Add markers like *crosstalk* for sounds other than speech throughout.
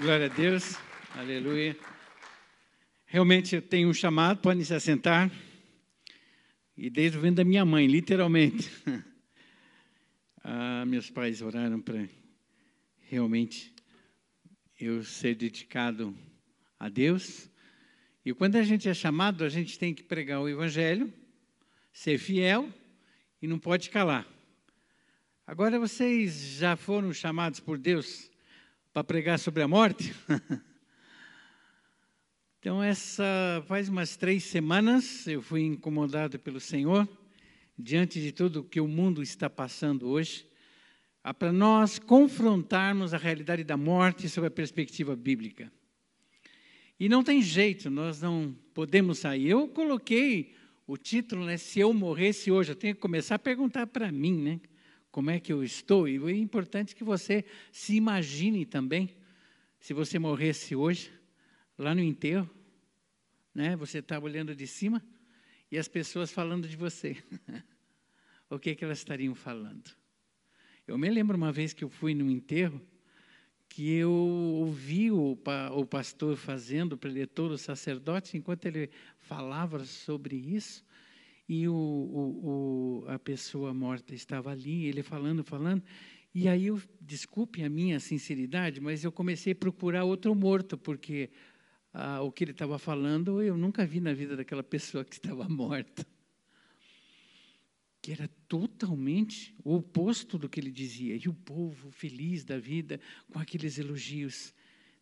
Glória a Deus. Aleluia. Realmente eu tenho um chamado, podem se assentar. E desde o vento da minha mãe, literalmente. *laughs* Ah, meus pais oraram para realmente eu ser dedicado a Deus. E quando a gente é chamado, a gente tem que pregar o Evangelho, ser fiel e não pode calar. Agora, vocês já foram chamados por Deus para pregar sobre a morte? *laughs* então, essa faz umas três semanas eu fui incomodado pelo Senhor, diante de tudo que o mundo está passando hoje, para nós confrontarmos a realidade da morte sob a perspectiva bíblica. E não tem jeito, nós não podemos sair. Eu coloquei o título, né? Se eu morresse hoje, eu tenho que começar a perguntar para mim, né? Como é que eu estou. E é importante que você se imagine também, se você morresse hoje, lá no enterro, né? Você estava olhando de cima e as pessoas falando de você. *laughs* o que, que elas estariam falando? Eu me lembro uma vez que eu fui no enterro, que eu ouvi o, o pastor fazendo, o preletor, o sacerdote, enquanto ele falava sobre isso, e o, o, o, a pessoa morta estava ali, ele falando, falando, e aí eu, desculpe a minha sinceridade, mas eu comecei a procurar outro morto, porque ah, o que ele estava falando eu nunca vi na vida daquela pessoa que estava morta. Que era totalmente o oposto do que ele dizia. E o povo feliz da vida com aqueles elogios.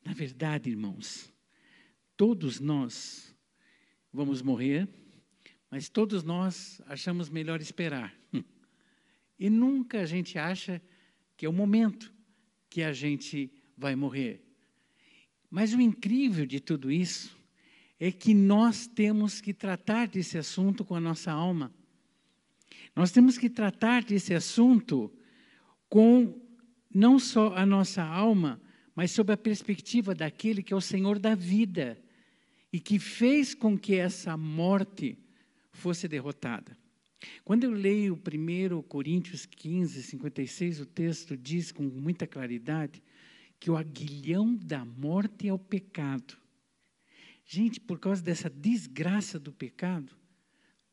Na verdade, irmãos, todos nós vamos morrer mas todos nós achamos melhor esperar. *laughs* E nunca a gente acha que é o momento que a gente vai morrer. Mas o incrível de tudo isso é que nós temos que tratar desse assunto com a nossa alma. Nós temos que tratar desse assunto com não só a nossa alma, mas sob a perspectiva daquele que é o Senhor da vida e que fez com que essa morte fosse derrotada. Quando eu leio 1 Coríntios 15, 56, o texto diz com muita claridade que o aguilhão da morte é o pecado. Gente, por causa dessa desgraça do pecado,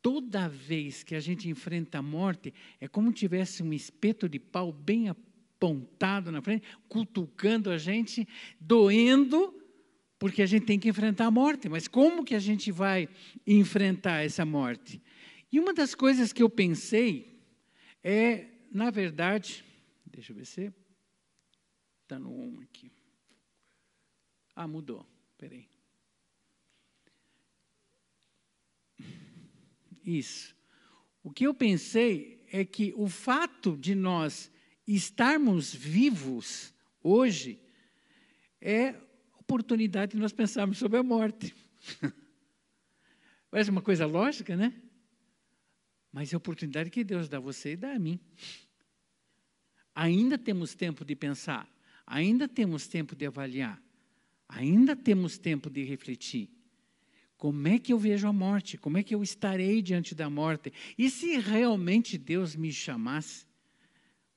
toda vez que a gente enfrenta a morte, é como se tivesse um espeto de pau bem apontado na frente, cutucando a gente, doendo, porque a gente tem que enfrentar a morte. Mas como que a gente vai enfrentar essa morte? E uma das coisas que eu pensei é, na verdade, deixa eu ver se está no 1 aqui. Ah, mudou. Peraí. Isso. O que eu pensei é que o fato de nós estarmos vivos hoje é oportunidade de nós pensarmos sobre a morte. *laughs* Parece uma coisa lógica, né? Mas é a oportunidade que Deus dá a você e dá a mim. Ainda temos tempo de pensar, ainda temos tempo de avaliar, ainda temos tempo de refletir. Como é que eu vejo a morte? Como é que eu estarei diante da morte? E se realmente Deus me chamasse?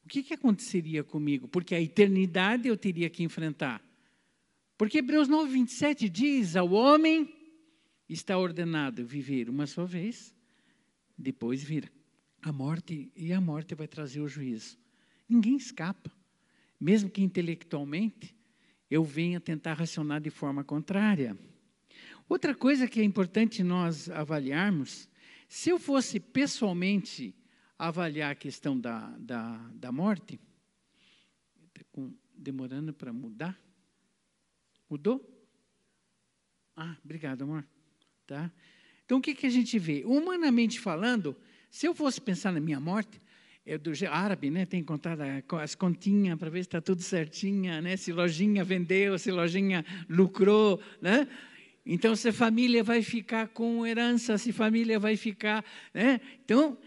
O que, que aconteceria comigo? Porque a eternidade eu teria que enfrentar. Porque Hebreus 9, 27 diz: ao homem está ordenado viver uma só vez, depois vir a morte, e a morte vai trazer o juízo. Ninguém escapa, mesmo que intelectualmente eu venha tentar racionar de forma contrária. Outra coisa que é importante nós avaliarmos, se eu fosse pessoalmente avaliar a questão da, da, da morte, demorando para mudar, Mudou? Ah, obrigado, amor. Tá? Então, o que, que a gente vê? Humanamente falando, se eu fosse pensar na minha morte, é do árabe, né? Tem contado as continhas para ver se está tudo certinha, né? Se lojinha vendeu, se lojinha lucrou, né? Então, se família vai ficar com herança, se família vai ficar, né? Então,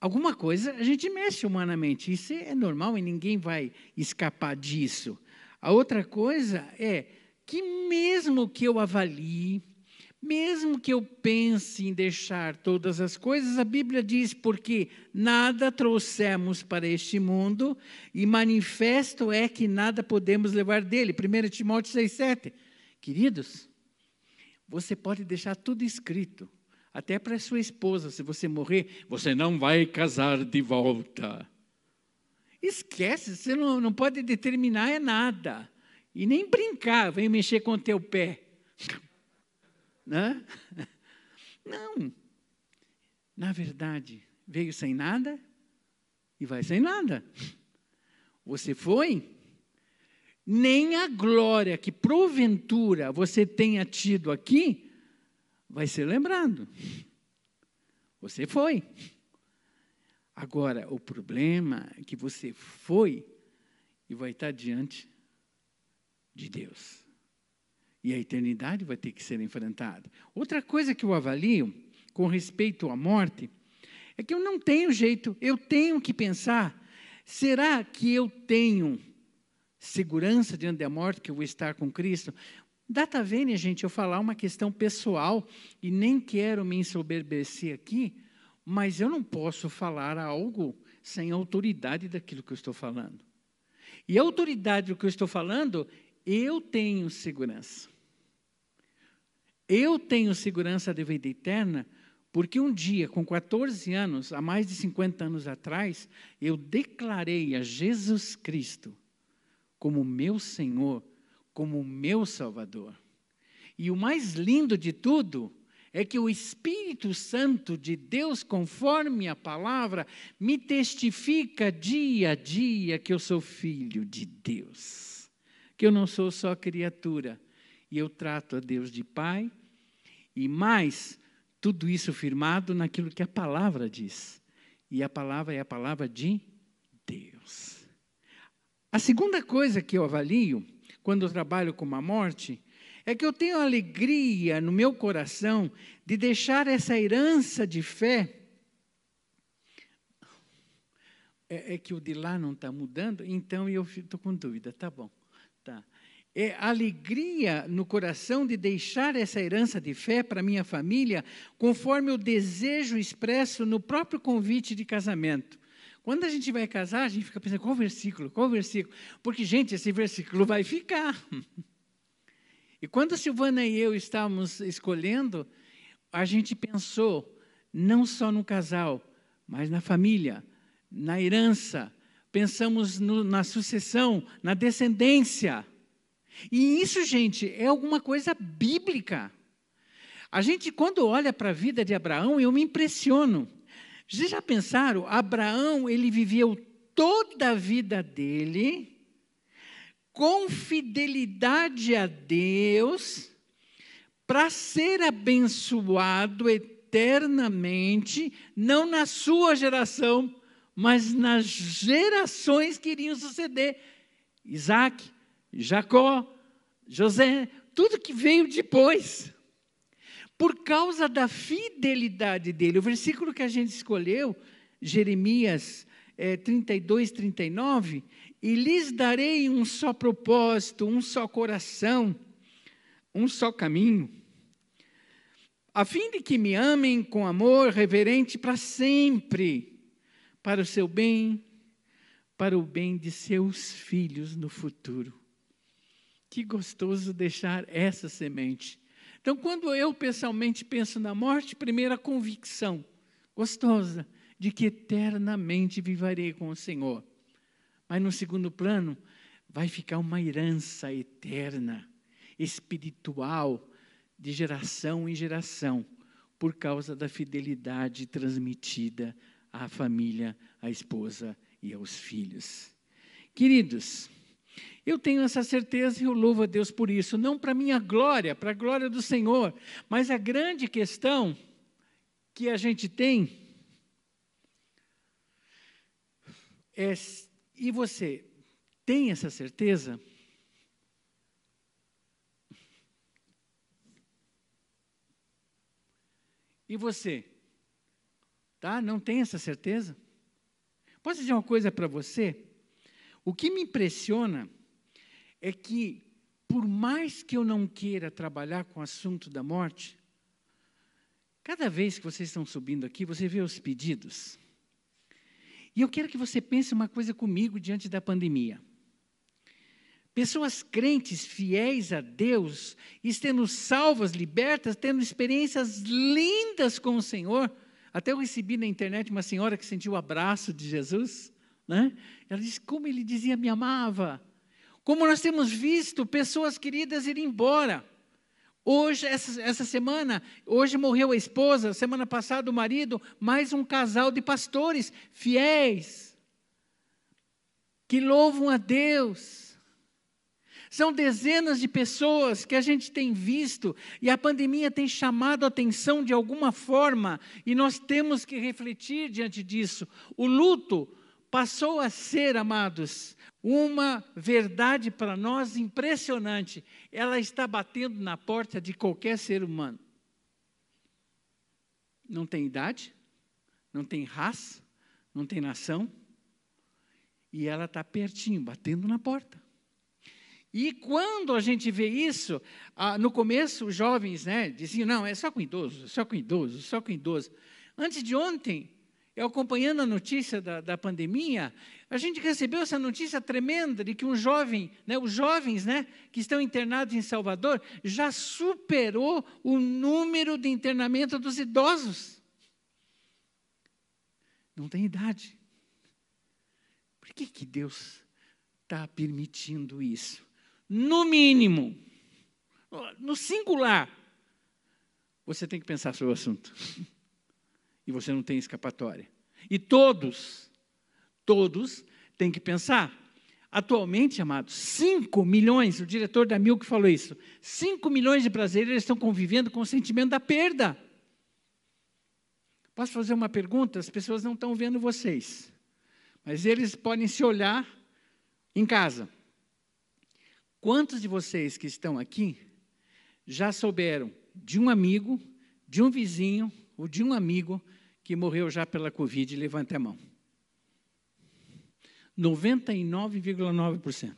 alguma coisa a gente mexe humanamente. Isso é normal e ninguém vai escapar disso. A outra coisa é que mesmo que eu avalie, Mesmo que eu pense em deixar todas as coisas, a Bíblia diz: porque nada trouxemos para este mundo, e manifesto é que nada podemos levar dele. 1 Timóteo 6,7. Queridos, você pode deixar tudo escrito, até para sua esposa, se você morrer, você não vai casar de volta. Esquece, você não, não pode determinar é nada. E nem brincar, vem mexer com o teu pé. *laughs* Né? Não. Na verdade, veio sem nada e vai sem nada. Você foi, nem a glória que porventura você tenha tido aqui vai ser lembrado. Você foi. Agora, o problema é que você foi e vai estar diante de Deus. E a eternidade vai ter que ser enfrentada. Outra coisa que eu avalio com respeito à morte é que eu não tenho jeito, eu tenho que pensar: será que eu tenho segurança diante da morte que eu vou estar com Cristo? Data vênia, gente, eu falar uma questão pessoal e nem quero me ensoberbecer aqui, mas eu não posso falar algo sem autoridade daquilo que eu estou falando. E a autoridade do que eu estou falando, eu tenho segurança. Eu tenho segurança da vida eterna, porque um dia, com 14 anos, há mais de 50 anos atrás, eu declarei a Jesus Cristo como meu Senhor, como meu Salvador. E o mais lindo de tudo é que o Espírito Santo de Deus, conforme a palavra, me testifica dia a dia que eu sou filho de Deus, que eu não sou só criatura, e eu trato a Deus de Pai, e mais, tudo isso firmado naquilo que a palavra diz. E a palavra é a palavra de Deus. A segunda coisa que eu avalio quando eu trabalho com a morte é que eu tenho alegria no meu coração de deixar essa herança de fé. É, é que o de lá não está mudando, então eu estou com dúvida, tá bom. Tá é, alegria no coração de deixar essa herança de fé para minha família, conforme o desejo expresso no próprio convite de casamento. Quando a gente vai casar, a gente fica pensando, qual versículo, qual versículo? Porque, gente, esse versículo vai ficar. E quando a Silvana e eu estávamos escolhendo, a gente pensou não só no casal, mas na família, na herança, pensamos no, na sucessão, na descendência. E isso, gente, é alguma coisa bíblica. A gente, quando olha para a vida de Abraão, eu me impressiono. Vocês já pensaram? Abraão, ele viveu toda a vida dele com fidelidade a Deus para ser abençoado eternamente, não na sua geração, mas nas gerações que iriam suceder. Isaac, Jacó, José, tudo que veio depois. Por causa da fidelidade dele. O versículo que a gente escolheu, Jeremias é, 32, 39, e lhes darei um só propósito, um só coração, um só caminho, a fim de que me amem com amor reverente para sempre, para o seu bem, para o bem de seus filhos no futuro. Que gostoso deixar essa semente. Então, quando eu pessoalmente penso na morte, primeira convicção gostosa de que eternamente viverei com o Senhor. Mas no segundo plano, vai ficar uma herança eterna, espiritual, de geração em geração, por causa da fidelidade transmitida à família, à esposa e aos filhos. Queridos, eu tenho essa certeza e eu louvo a Deus por isso, não para minha glória, para a glória do Senhor, mas a grande questão que a gente tem é: e você tem essa certeza? E você? Tá? Não tem essa certeza? Posso dizer uma coisa para você? O que me impressiona é que, por mais que eu não queira trabalhar com o assunto da morte, Cada vez que vocês estão subindo aqui, você vê os pedidos. E eu quero que você pense uma coisa comigo diante da pandemia. Pessoas crentes, fiéis a Deus, estando salvas, libertas, tendo experiências lindas com o Senhor. Até eu recebi na internet uma senhora que sentiu o abraço de Jesus. Né? Ela disse como ele dizia me amava. Como nós temos visto pessoas queridas ir embora. Hoje, essa, essa semana, hoje morreu a esposa, semana passada o marido, mais um casal de pastores fiéis, que louvam a Deus. São dezenas de pessoas que a gente tem visto e a pandemia tem chamado a atenção de alguma forma e nós temos que refletir diante disso. O luto passou a ser, amados, uma verdade para nós impressionante. Ela está batendo na porta de qualquer ser humano. Não tem idade, não tem raça, não tem nação, e ela está pertinho, batendo na porta. E quando a gente vê isso, ah, no começo os jovens né, diziam, não, é só com idoso, só com idoso, só com idoso. Antes de ontem, eu acompanhando a notícia da, da pandemia, a gente recebeu essa notícia tremenda de que um jovem, né, os jovens né, que estão internados em Salvador, já superou o número de internamento dos idosos. Não tem idade. Por que, que Deus está permitindo isso? No mínimo, no singular, você tem que pensar sobre o assunto. *laughs* E você não tem escapatória. E todos, todos têm que pensar. Atualmente, amados, 5 milhões, o diretor da Milk falou isso, 5 milhões de brasileiros estão convivendo com o sentimento da perda. Posso fazer uma pergunta? As pessoas não estão vendo vocês, mas eles podem se olhar em casa. Quantos de vocês que estão aqui já souberam de um amigo, de um vizinho ou de um amigo que morreu já pela Covid, levante a mão. 99,9%.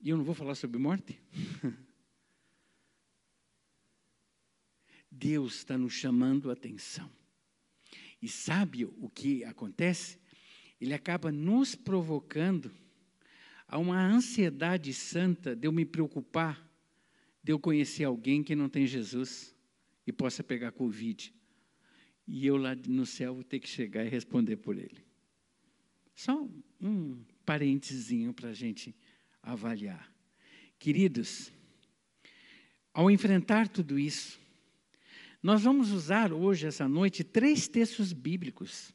E eu não vou falar sobre morte? *laughs* Deus está nos chamando a atenção. E sabe o que acontece? Ele acaba nos provocando a uma ansiedade santa de eu me preocupar de eu conhecer alguém que não tem Jesus e possa pegar Covid. E eu lá no céu vou ter que chegar e responder por ele. Só um parentezinho para a gente avaliar. Queridos, ao enfrentar tudo isso, nós vamos usar hoje, essa noite, três textos bíblicos.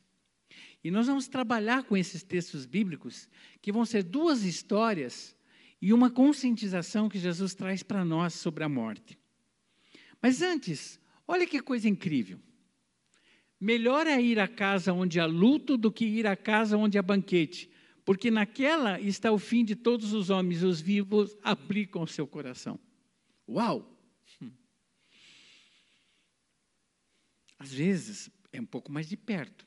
E nós vamos trabalhar com esses textos bíblicos, que vão ser duas histórias e uma conscientização que Jesus traz para nós sobre a morte. Mas antes, olha que coisa incrível. Melhor é ir à casa onde há luto do que ir à casa onde há banquete, porque naquela está o fim de todos os homens, os vivos aplicam o seu coração. Uau! Às vezes é um pouco mais de perto.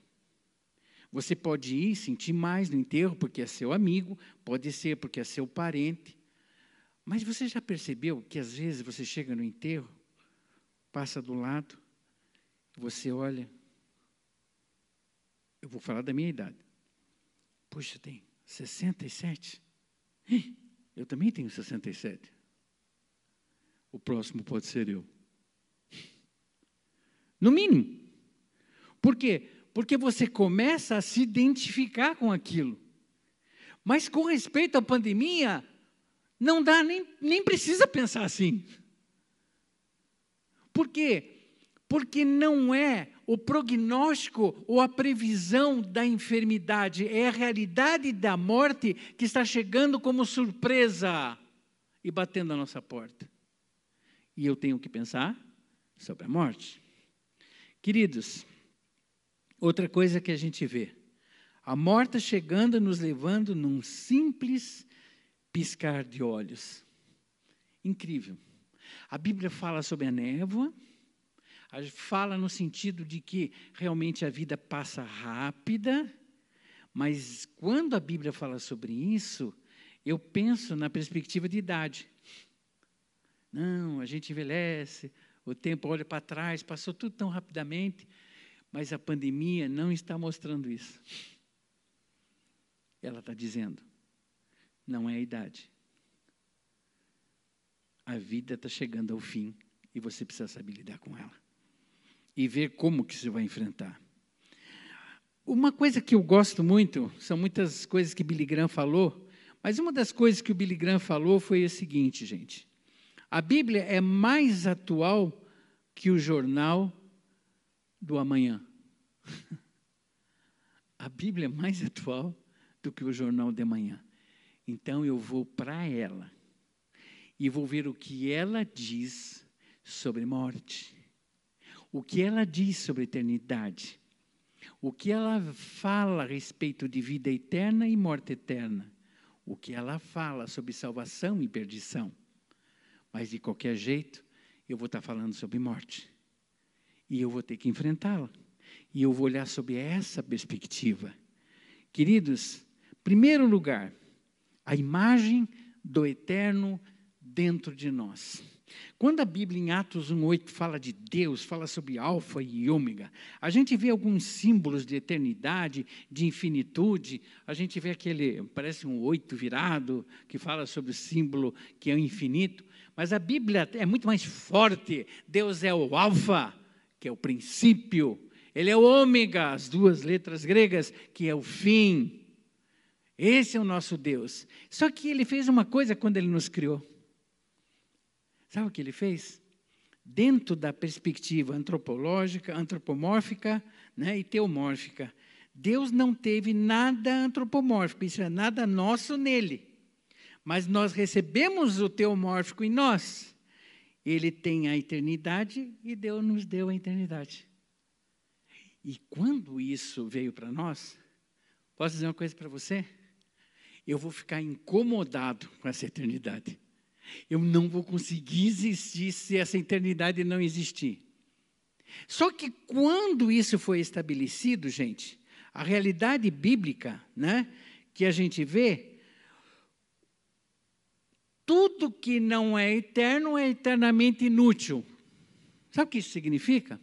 Você pode ir sentir mais no enterro porque é seu amigo, pode ser porque é seu parente. Mas você já percebeu que às vezes você chega no enterro, passa do lado, você olha. Eu vou falar da minha idade. Puxa, tem 67? Eu também tenho 67. O próximo pode ser eu. No mínimo. Por quê? Porque você começa a se identificar com aquilo. Mas com respeito à pandemia, não dá nem, nem precisa pensar assim. Por quê? Porque não é o prognóstico ou a previsão da enfermidade, é a realidade da morte que está chegando como surpresa e batendo a nossa porta. E eu tenho que pensar sobre a morte. Queridos, Outra coisa que a gente vê, a morte chegando nos levando num simples piscar de olhos. Incrível. A Bíblia fala sobre a névoa, fala no sentido de que realmente a vida passa rápida, mas quando a Bíblia fala sobre isso, eu penso na perspectiva de idade. Não, a gente envelhece, o tempo olha para trás, passou tudo tão rapidamente, mas a pandemia não está mostrando isso. Ela está dizendo, não é a idade. A vida está chegando ao fim e você precisa saber lidar com ela. E ver como que você vai enfrentar. Uma coisa que eu gosto muito, são muitas coisas que Billy Graham falou, mas uma das coisas que o Billy Graham falou foi o seguinte, gente. A Bíblia é mais atual que o jornal do amanhã. *laughs* A Bíblia é mais *laughs* atual do que o jornal de amanhã. Então eu vou para ela e vou ver o que ela diz sobre morte, o que ela diz sobre eternidade, o que ela fala a respeito de vida eterna e morte eterna, o que ela fala sobre salvação e perdição. Mas de qualquer jeito, eu vou estar falando sobre morte. E eu vou ter que enfrentá-la. E eu vou olhar sobre essa perspectiva. Queridos, primeiro lugar, a imagem do eterno dentro de nós. Quando a Bíblia em Atos 1:8 fala de Deus, fala sobre alfa e ômega, a gente vê alguns símbolos de eternidade, de infinitude. A gente vê aquele, parece um oito virado, que fala sobre o símbolo que é o infinito, mas a Bíblia é muito mais forte. Deus é o alfa, que é o princípio. Ele é o ômega, as duas letras gregas, que é o fim. Esse é o nosso Deus. Só que ele fez uma coisa quando ele nos criou. Sabe o que ele fez? Dentro da perspectiva antropológica, antropomórfica né, e teomórfica, Deus não teve nada antropomórfico, isso é nada nosso nele. Mas nós recebemos o teomórfico em nós. Ele tem a eternidade e Deus nos deu a eternidade. E quando isso veio para nós, posso dizer uma coisa para você? Eu vou ficar incomodado com essa eternidade. Eu não vou conseguir existir se essa eternidade não existir. Só que quando isso foi estabelecido, gente, a realidade bíblica, né, que a gente vê, tudo que não é eterno é eternamente inútil. Sabe o que isso significa?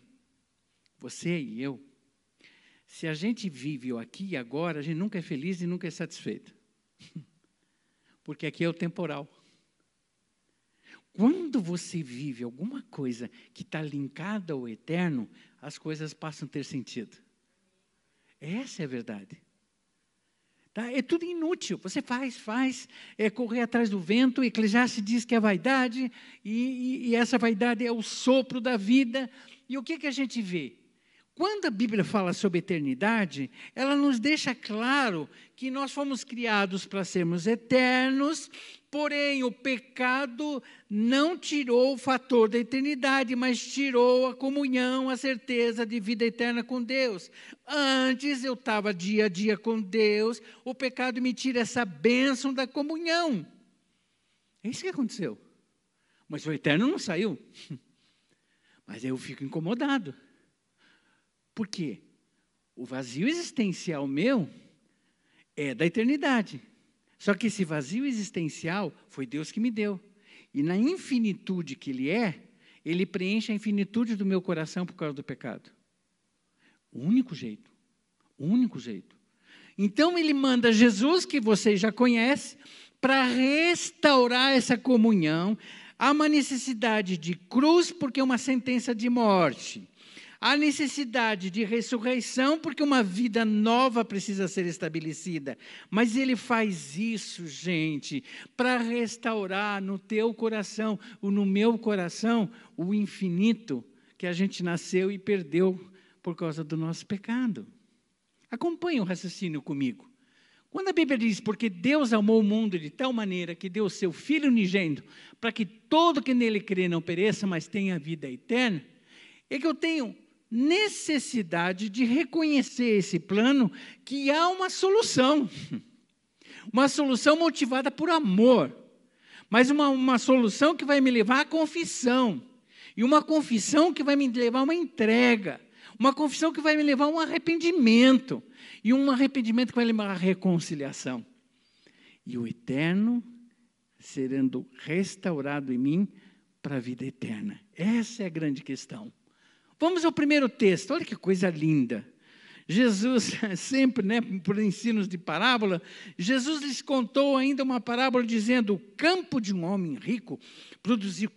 Você e eu. Se a gente vive o aqui e agora, a gente nunca é feliz e nunca é satisfeito. *laughs* Porque aqui é o temporal. Quando você vive alguma coisa que está linkada ao eterno, as coisas passam a ter sentido. Essa é a verdade. Tá? É tudo inútil. Você faz, faz, é correr atrás do vento. Eclesiastes diz que é vaidade, e, e, e, essa vaidade é o sopro da vida. E o que, que a gente vê? Quando a Bíblia fala sobre eternidade, ela nos deixa claro que nós fomos criados para sermos eternos, porém o pecado não tirou o fator da eternidade, mas tirou a comunhão, a certeza de vida eterna com Deus. Antes eu estava dia a dia com Deus, o pecado me tira essa bênção da comunhão. É isso que aconteceu. Mas o eterno não saiu. *laughs* Mas eu fico incomodado. Por quê? O vazio existencial meu é da eternidade. Só que esse vazio existencial foi Deus que me deu. E na infinitude que Ele é, Ele preenche a infinitude do meu coração por causa do pecado. O único jeito. O único jeito. Então Ele manda Jesus, que vocês já conhecem, para restaurar essa comunhão. Há uma necessidade de cruz, porque é uma sentença de morte. Há necessidade de ressurreição, porque uma vida nova precisa ser estabelecida. Mas ele faz isso, gente, para restaurar no teu coração, ou no meu coração, o infinito que a gente nasceu e perdeu por causa do nosso pecado. Acompanhe o raciocínio comigo. Quando a Bíblia diz, porque Deus amou o mundo de tal maneira que deu o seu Filho unigênito, para que todo que nele crê não pereça, mas tenha vida eterna, é que eu tenho necessidade de reconhecer esse plano que há uma solução. *laughs* Uma solução motivada por amor, mas uma, uma solução que vai me levar à confissão. E uma confissão que vai me levar a uma entrega. Uma confissão que vai me levar a um arrependimento. E um arrependimento que vai levar à reconciliação. E o eterno sendo restaurado em mim para a vida eterna. Essa é a grande questão. Vamos ao primeiro texto, olha que coisa linda. Jesus, *laughs* sempre, né, por ensinos de parábola, Jesus lhes contou ainda uma parábola dizendo: o campo de um homem rico produziu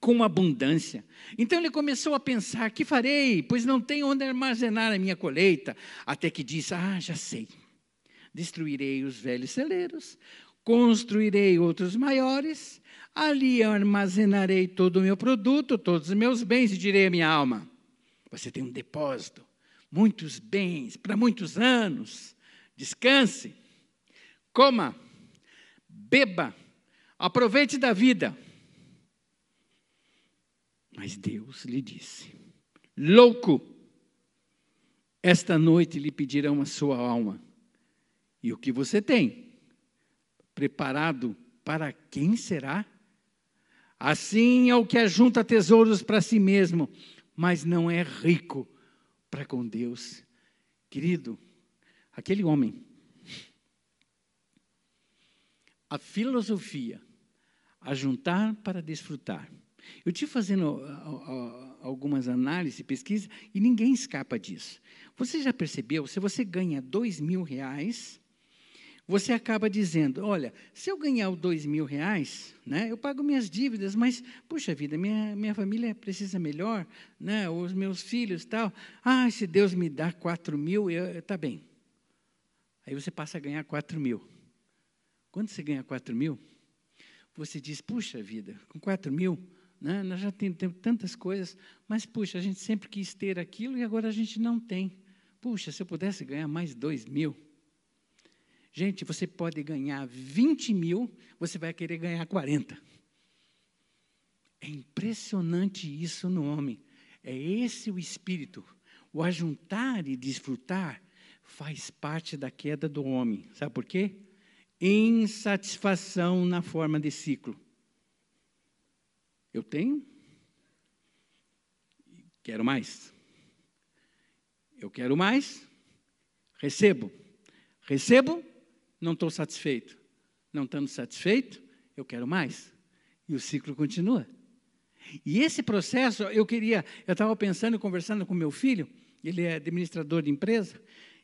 com abundância. Então ele começou a pensar: que farei? Pois não tenho onde armazenar a minha colheita. Até que disse: ah, já sei. Destruirei os velhos celeiros, construirei outros maiores, ali armazenarei todo o meu produto, todos os meus bens, e direi à minha alma: Você tem um depósito, muitos bens, para muitos anos, descanse, coma, beba, aproveite da vida. Mas Deus lhe disse: Louco, esta noite lhe pedirão a sua alma. E o que você tem? Preparado para quem será? Assim é o que ajunta tesouros para si mesmo, mas não é rico para com Deus. Querido, aquele homem, a filosofia, ajuntar para desfrutar. Eu estive fazendo algumas análises pesquisas e ninguém escapa disso. Você já percebeu? Se você ganha dois mil reais, você acaba dizendo, olha, se eu ganhar os dois mil reais, né, eu pago minhas dívidas, mas, puxa vida, minha, minha família precisa melhor, né, os meus filhos tal. Ah, se Deus me dá quatro mil, está bem. Aí você passa a ganhar quatro mil. Quando você ganha quatro mil, você diz, puxa vida, com quatro mil, né, nós já temos, tantas coisas, mas, puxa, a gente sempre quis ter aquilo e agora a gente não tem. Puxa, se eu pudesse ganhar mais dois mil, Gente, você pode ganhar 20 mil, você vai querer ganhar 40. É impressionante isso no homem. É esse o espírito. O ajuntar e desfrutar faz parte da queda do homem. Sabe por quê? Insatisfação na forma de ciclo. Eu tenho, quero mais. Eu quero mais, recebo. Recebo, não estou satisfeito. Não estando satisfeito, eu quero mais. E o ciclo continua. E esse processo, eu queria, eu estava pensando, conversando com meu filho, ele é administrador de empresa,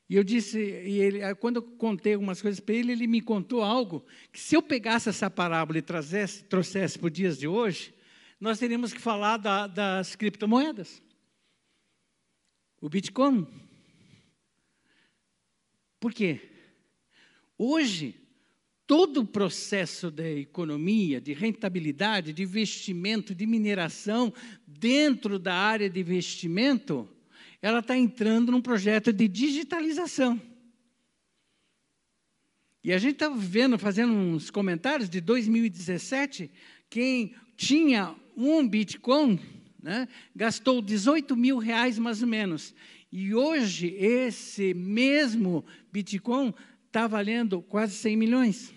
e eu disse, e ele, quando eu contei algumas coisas para ele, ele me contou algo que se eu pegasse essa parábola e trazesse, trouxesse para os dias de hoje, nós teríamos que falar da, das criptomoedas. O Bitcoin. Por quê? Hoje, todo o processo da economia, de rentabilidade, de investimento, de mineração, dentro da área de investimento, ela está entrando num projeto de digitalização. E a gente estava tá vendo, fazendo uns comentários de 2017, quem tinha um Bitcoin né, gastou 18 mil reais mais ou menos. E hoje, esse mesmo Bitcoin está valendo quase 100 milhões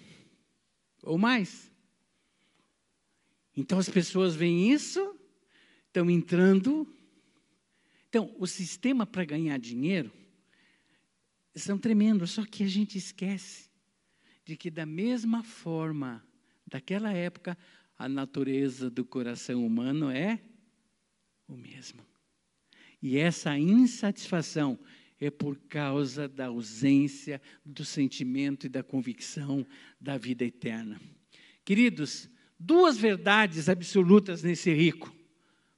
ou mais. Então as pessoas veem isso, estão entrando. Então, o sistema para ganhar dinheiro são tremendos, só que a gente esquece de que, da mesma forma, daquela época, a natureza do coração humano é o mesmo. E essa insatisfação é por causa da ausência do sentimento e da convicção da vida eterna. Queridos, duas verdades absolutas nesse rico.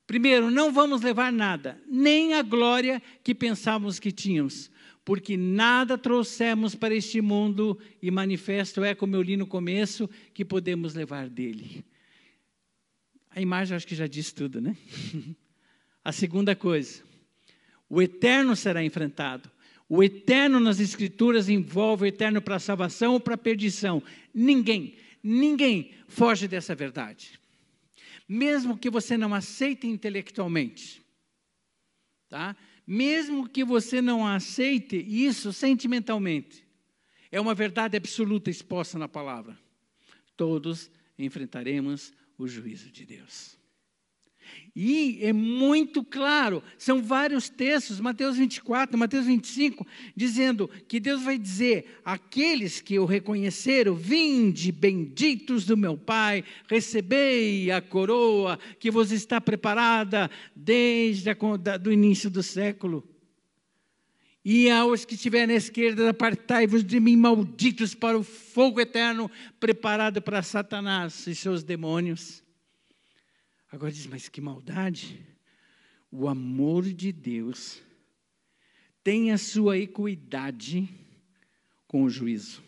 Primeiro, não vamos levar nada, nem a glória que pensávamos que tínhamos, porque nada trouxemos para este mundo e manifesto é, como eu li no começo, que podemos levar dele. A imagem acho que já diz tudo, né? *laughs* a segunda coisa, o eterno será enfrentado. O eterno nas Escrituras envolve o eterno para salvação ou para perdição. Ninguém, ninguém foge dessa verdade. Mesmo que você não aceite intelectualmente, tá? Mesmo que você não aceite isso sentimentalmente, é uma verdade absoluta exposta na palavra. Todos enfrentaremos o juízo de Deus. E é muito claro, são vários textos, Mateus 24, Mateus 25, dizendo que Deus vai dizer: aqueles que o reconheceram, vinde, benditos do meu Pai, recebei a coroa que vos está preparada desde o início do século. E aos que estiverem à esquerda, apartai-vos de mim, malditos, para o fogo eterno preparado para Satanás e seus demônios. Agora diz, mas que maldade! O amor de Deus tem a sua equidade com o juízo.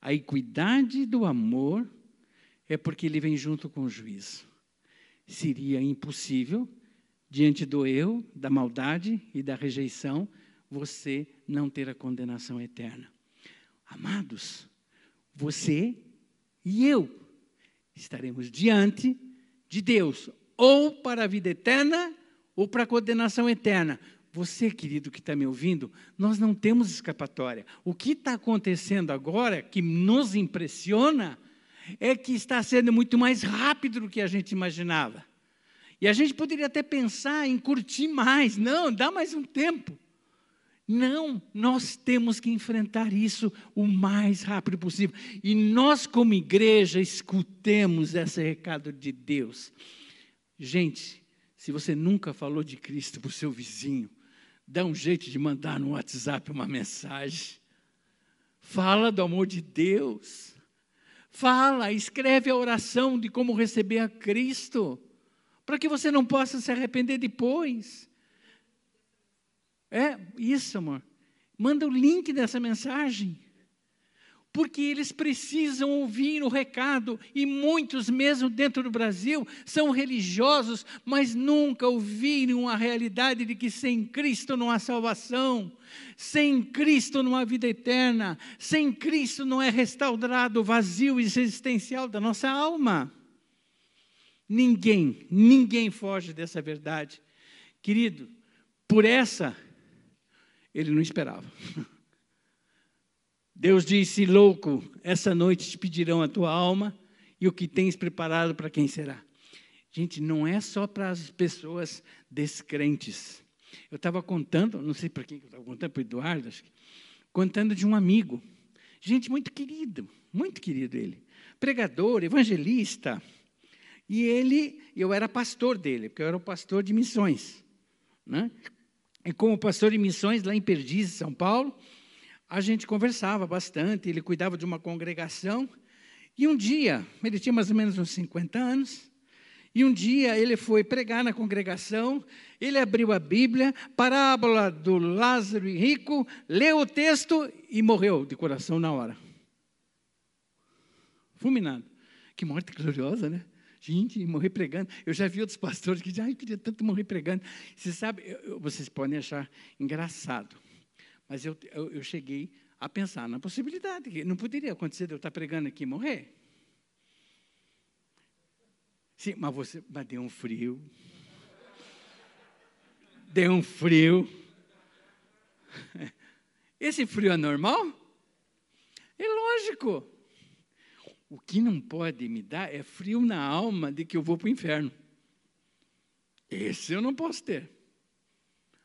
A equidade do amor é porque ele vem junto com o juízo. Seria impossível, diante do eu, da maldade e da rejeição, você não ter a condenação eterna. Amados, você e eu estaremos diante de Deus, ou para a vida eterna, ou para a condenação eterna. Você, querido que está me ouvindo, nós não temos escapatória. O que está acontecendo agora, que nos impressiona, é que está sendo muito mais rápido do que a gente imaginava. E a gente poderia até pensar em curtir mais. Não, dá mais um tempo. Não, nós temos que enfrentar isso o mais rápido possível. E nós, como igreja, escutemos esse recado de Deus. Gente, se você nunca falou de Cristo para o seu vizinho, dá um jeito de mandar no WhatsApp uma mensagem. Fala do amor de Deus. Fala, escreve a oração de como receber a Cristo, para que você não possa se arrepender depois. É, isso, amor. Manda o link dessa mensagem. Porque eles precisam ouvir o recado, e muitos, mesmo dentro do Brasil, são religiosos, mas nunca ouviram a realidade de que sem Cristo não há salvação, sem Cristo não há vida eterna, sem Cristo não é restaurado o vazio existencial da nossa alma. Ninguém, ninguém foge dessa verdade. Querido, por essa ele não esperava. Deus disse: Louco, essa noite te pedirão a tua alma e o que tens preparado para quem será. Gente, não é só para as pessoas descrentes. Eu estava contando, não sei para quem eu estava contando, para o Eduardo, acho que, contando de um amigo. Gente muito querido, muito querido ele. Pregador, evangelista. E ele, eu era pastor dele, porque eu era o pastor de missões. Né? Como pastor de missões lá em Perdizes, São Paulo, a gente conversava bastante, ele cuidava de uma congregação. E um dia, ele tinha mais ou menos uns 50 anos, e um dia ele foi pregar na congregação, ele abriu a Bíblia, parábola do Lázaro e rico, leu o texto e morreu de coração na hora. Fulminado. Que morte gloriosa, né? Gente, morrer pregando. Eu já vi outros pastores que dizem, ai, eu queria tanto morrer pregando. Você sabe, eu, vocês podem achar engraçado, mas eu, eu, eu, cheguei a pensar na possibilidade, que não poderia acontecer de eu estar pregando aqui e morrer. Sim, mas você, mas deu um frio. Deu um frio. *laughs* Esse frio é normal? É lógico. O que não pode me dar é frio na alma de que eu vou para o inferno. Esse eu não posso ter.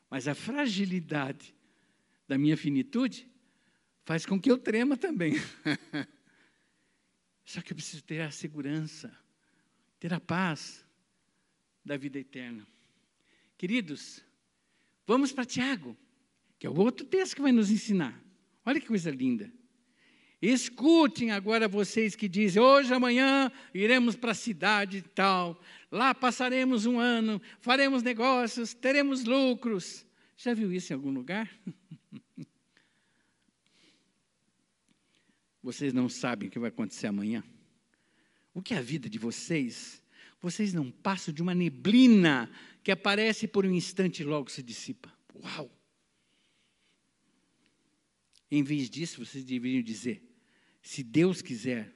Mas a fragilidade da minha finitude faz com que eu trema também. *laughs* Só que eu preciso ter a segurança, ter a paz da vida eterna. Queridos, vamos para Tiago, que é o outro texto que vai nos ensinar. Olha que coisa linda. Escutem agora vocês que dizem: hoje, amanhã, iremos para a cidade tal, lá passaremos um ano, faremos negócios, teremos lucros. Já viu isso em algum lugar? *laughs* vocês não sabem o que vai acontecer amanhã. O que é a vida de vocês? Vocês não passam de uma neblina que aparece por um instante e logo se dissipa. Uau! Em vez disso, vocês deveriam dizer: se Deus quiser,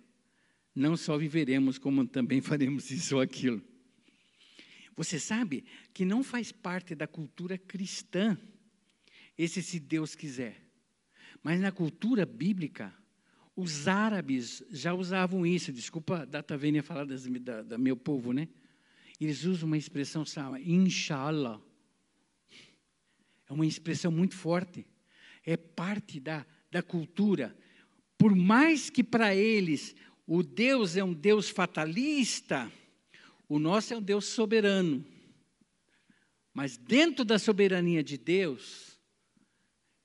não só viveremos, como também *laughs* faremos isso ou aquilo. Você sabe que não faz parte da cultura cristã esse se Deus quiser. Mas na cultura bíblica, os árabes já usavam isso. Desculpa, Data Vênia falar das, da, da meu povo, né? eles usam uma expressão, sabe, inshallah. É uma expressão muito forte. É parte da, da cultura. Por mais que para eles o Deus é um Deus fatalista, o nosso é um Deus soberano. Mas dentro da soberania de Deus,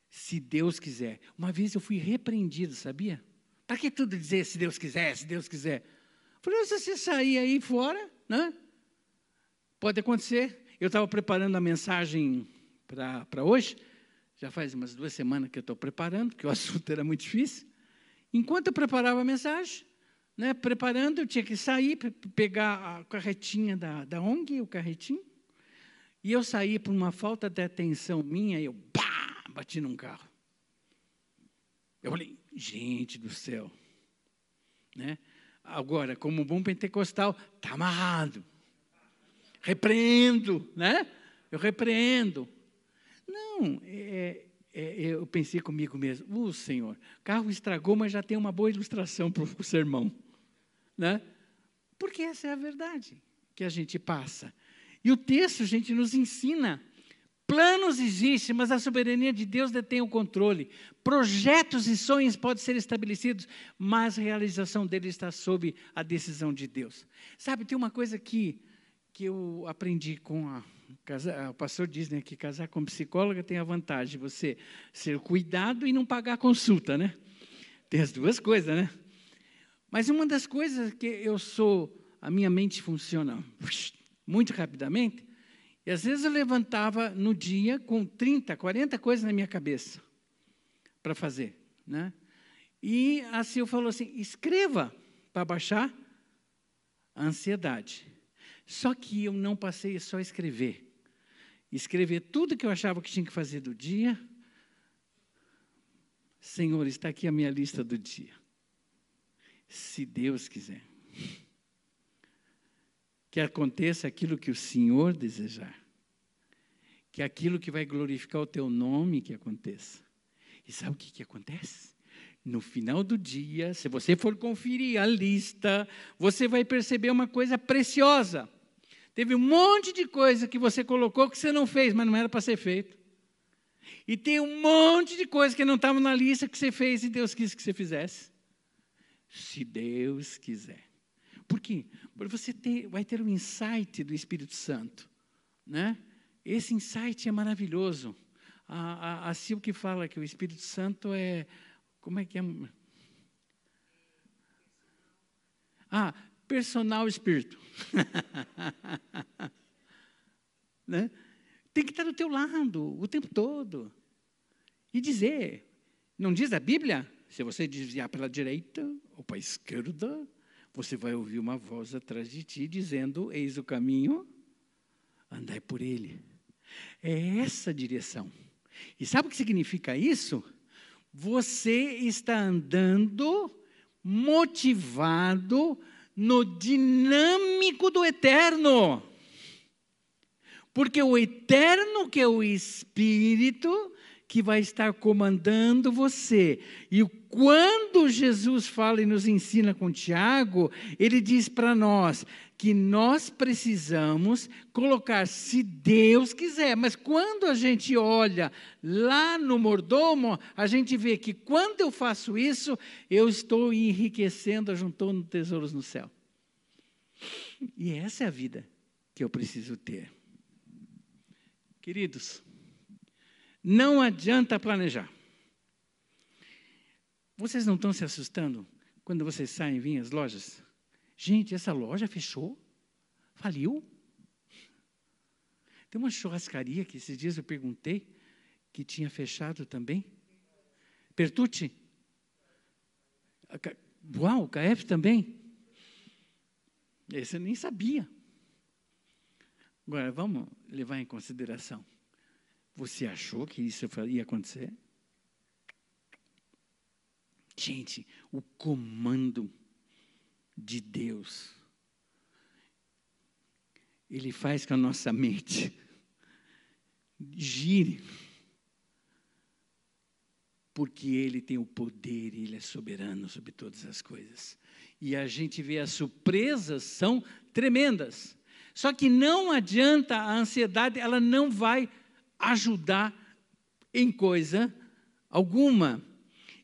se Deus quiser. Uma vez eu fui repreendido, sabia? Para que tudo dizer se Deus quiser, se Deus quiser? Falei, se você sair aí fora, né? Pode acontecer. Eu estava preparando a mensagem para hoje, já faz umas duas semanas que eu estou preparando, porque o *laughs* assunto era muito difícil. Enquanto eu preparava a mensagem, né, preparando, eu tinha que sair, pegar a carretinha da, da ONG, o carretinho, e eu saí por uma falta de atenção minha, e eu pá, bati num carro. Eu falei, gente do céu. Né? Agora, como bom pentecostal, está amarrado. Repreendo, né? Eu repreendo. Não, é, é, eu pensei comigo mesmo, o uh, Senhor, carro estragou, mas já tem uma boa ilustração para o sermão. Né? Porque essa é a verdade que a gente passa. E o texto, gente, nos ensina Planos existem, mas a soberania de Deus detém o controle. Projetos e sonhos podem ser estabelecidos, mas a realização deles está sob a decisão de Deus. Sabe, tem uma coisa que, que eu aprendi com a. O pastor diz né, que casar com psicóloga tem a vantagem de você ser cuidado e não pagar a consulta, né? Tem as duas coisas, né? Mas uma das coisas que eu sou, a minha mente funciona muito rapidamente, e às vezes eu levantava no dia com 30, 40 coisas na minha cabeça para fazer. Né? E a Sil falou assim: escreva para baixar a ansiedade. Só que eu não passei só a escrever. Escrever tudo que eu achava que tinha que fazer do dia. Senhor, está aqui a minha lista do dia. Se Deus quiser que aconteça aquilo que o Senhor desejar. Que aquilo que vai glorificar o teu nome que aconteça. E sabe o que, que acontece? No final do dia, se você for conferir a lista, você vai perceber uma coisa preciosa. Teve um monte de coisa que você colocou que você não fez, mas não era para ser feito. E tem um monte de coisa que não estava na lista que você fez e Deus quis que você fizesse. Se Deus quiser. Por quê? Porque você ter, vai ter um insight do Espírito Santo. Né? Esse insight é maravilhoso. A, a, a Sil que fala que o Espírito Santo é. Como é que é? Ah, personal espírito. *laughs* né? Tem que estar do teu lado o tempo todo. E dizer. Não diz a Bíblia? Se você desviar pela direita ou para a esquerda, você vai ouvir uma voz atrás de ti dizendo: Eis o caminho, andai por ele. É essa direção. E sabe o que significa isso? Você está andando motivado no dinâmico do eterno. Porque o eterno, que é o Espírito, que vai estar comandando você. E quando Jesus fala e nos ensina com Tiago, ele diz para nós que nós precisamos colocar, se Deus quiser, mas quando a gente olha lá no mordomo, a gente vê que quando eu faço isso, eu estou enriquecendo, ajuntando tesouros no céu. E essa é a vida que eu preciso ter. Queridos, não adianta planejar. Vocês não estão se assustando quando vocês saem em as lojas? Gente, essa loja fechou? Faliu? Tem uma churrascaria que esses dias eu perguntei que tinha fechado também. Pertucci? Uau, KF também? Esse eu nem sabia. Agora, vamos levar em consideração. Você achou que isso ia acontecer? Gente, o comando de Deus, ele faz com a nossa mente gire, porque ele tem o poder e ele é soberano sobre todas as coisas. E a gente vê as surpresas são tremendas. Só que não adianta a ansiedade, ela não vai ajudar em coisa alguma.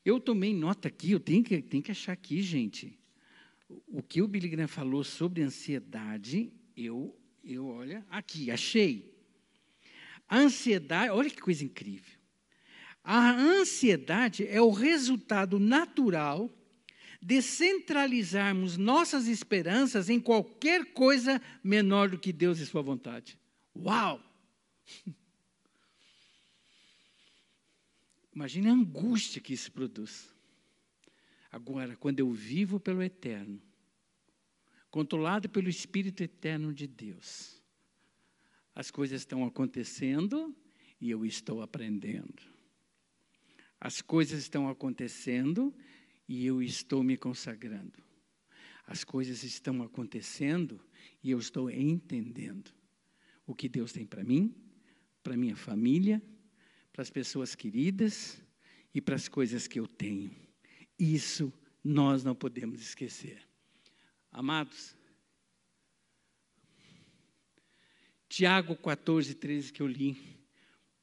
Eu tomei nota aqui, eu tenho que, tenho que achar aqui, gente. O que o Billy Graham falou sobre ansiedade, eu, eu olha, aqui, achei. A ansiedade, olha que coisa incrível. A ansiedade é o resultado natural de centralizarmos nossas esperanças em qualquer coisa menor do que Deus e Sua vontade. Uau! *laughs* Imagine a angústia que isso produz. Agora, quando eu vivo pelo eterno, controlado pelo Espírito eterno de Deus, as coisas estão acontecendo e eu estou aprendendo. As coisas estão acontecendo e eu estou me consagrando. As coisas estão acontecendo e eu estou entendendo o que Deus tem para mim, para minha família, para as pessoas queridas e para as coisas que eu tenho. Isso nós não podemos esquecer. Amados, Tiago 14, 13 que eu li.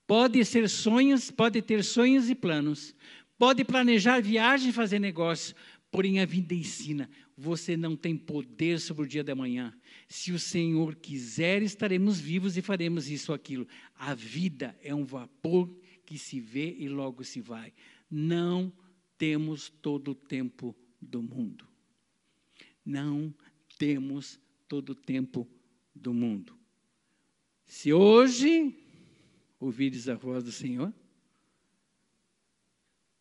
Pode ser sonhos, pode ter sonhos e planos, pode planejar viagem e fazer negócio, porém a vida ensina, você não tem poder sobre o dia da manhã. Se o Senhor quiser, estaremos vivos e faremos isso ou aquilo. A vida é um vapor que se vê e logo se vai. Não temos todo o tempo do mundo. Não temos todo o tempo do mundo. Se hoje ouvires a voz do Senhor,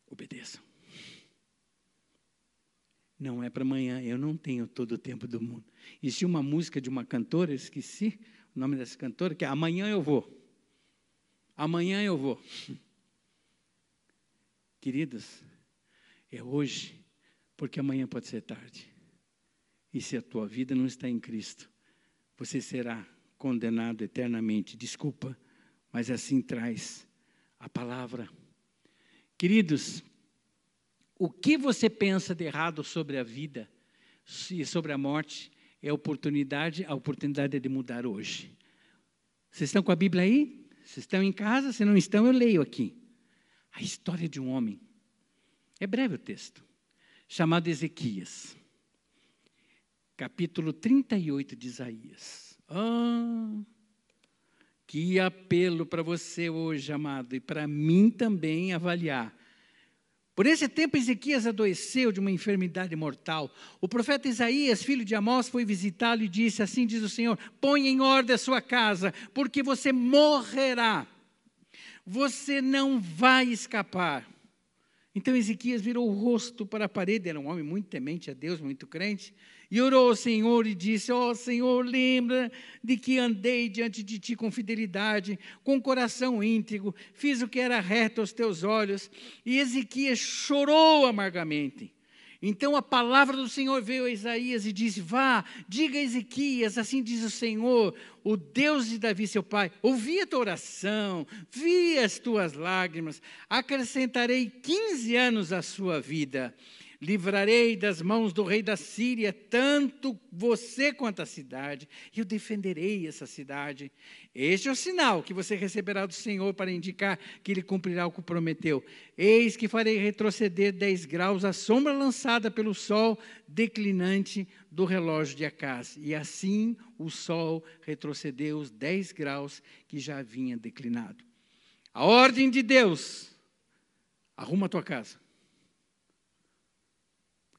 obedeçam. Não é para amanhã, eu não tenho todo o tempo do mundo. Existia uma música de uma cantora, esqueci o nome dessa cantora, que é Amanhã eu vou. Amanhã eu vou. Queridos, é hoje, porque amanhã pode ser tarde. E se a tua vida não está em Cristo, você será condenado eternamente. Desculpa, mas assim traz a palavra. Queridos, o que você pensa de errado sobre a vida e sobre a morte é a oportunidade, a oportunidade é de mudar hoje. Vocês estão com a Bíblia aí? Vocês estão em casa? Se não estão, eu leio aqui. A história de um homem. É breve o texto. Chamado Ezequias. Capítulo 38 de Isaías. Ah, que apelo para você hoje, amado, e para mim também avaliar por esse tempo, Ezequias adoeceu de uma enfermidade mortal. O profeta Isaías, filho de Amós, foi visitá-lo e disse: Assim diz o Senhor: Põe em ordem a sua casa, porque você morrerá. Você não vai escapar. Então Ezequias virou o rosto para a parede, era um homem muito temente a Deus, muito crente, e orou ao Senhor e disse: Ó oh, Senhor, lembra de que andei diante de ti com fidelidade, com coração íntegro, fiz o que era reto aos teus olhos. E Ezequias chorou amargamente. Então a palavra do Senhor veio a Isaías e disse: Vá, diga a Ezequias, assim diz o Senhor, o Deus de Davi, seu pai, ouvi a tua oração, vi as tuas lágrimas, acrescentarei 15 anos à sua vida livrarei das mãos do rei da Síria tanto você quanto a cidade, e eu defenderei essa cidade. Este é o sinal que você receberá do Senhor para indicar que ele cumprirá o que prometeu. Eis que farei retroceder dez graus a sombra lançada pelo sol declinante do relógio de Acás. E assim o sol retrocedeu os dez graus que já havia declinado. A ordem de Deus, arruma a tua casa.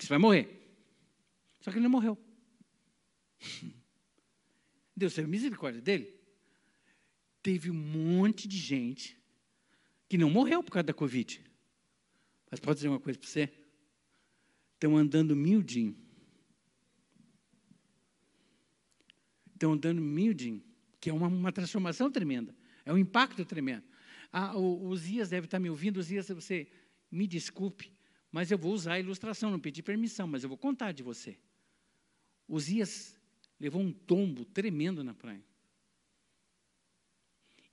Porque você vai morrer. Só que ele não morreu. *laughs* Deus teve misericórdia dele. Teve um monte de gente que não morreu por causa da Covid. Mas pode dizer uma coisa para você? Estão andando miudinho. Estão andando miudinho, que é uma, uma transformação tremenda. É um impacto tremendo. Ah, o, o Zias deve estar me ouvindo. Zias, você me desculpe, mas eu vou usar a ilustração, não pedi permissão, mas eu vou contar de você. Uzias levou um tombo tremendo na praia.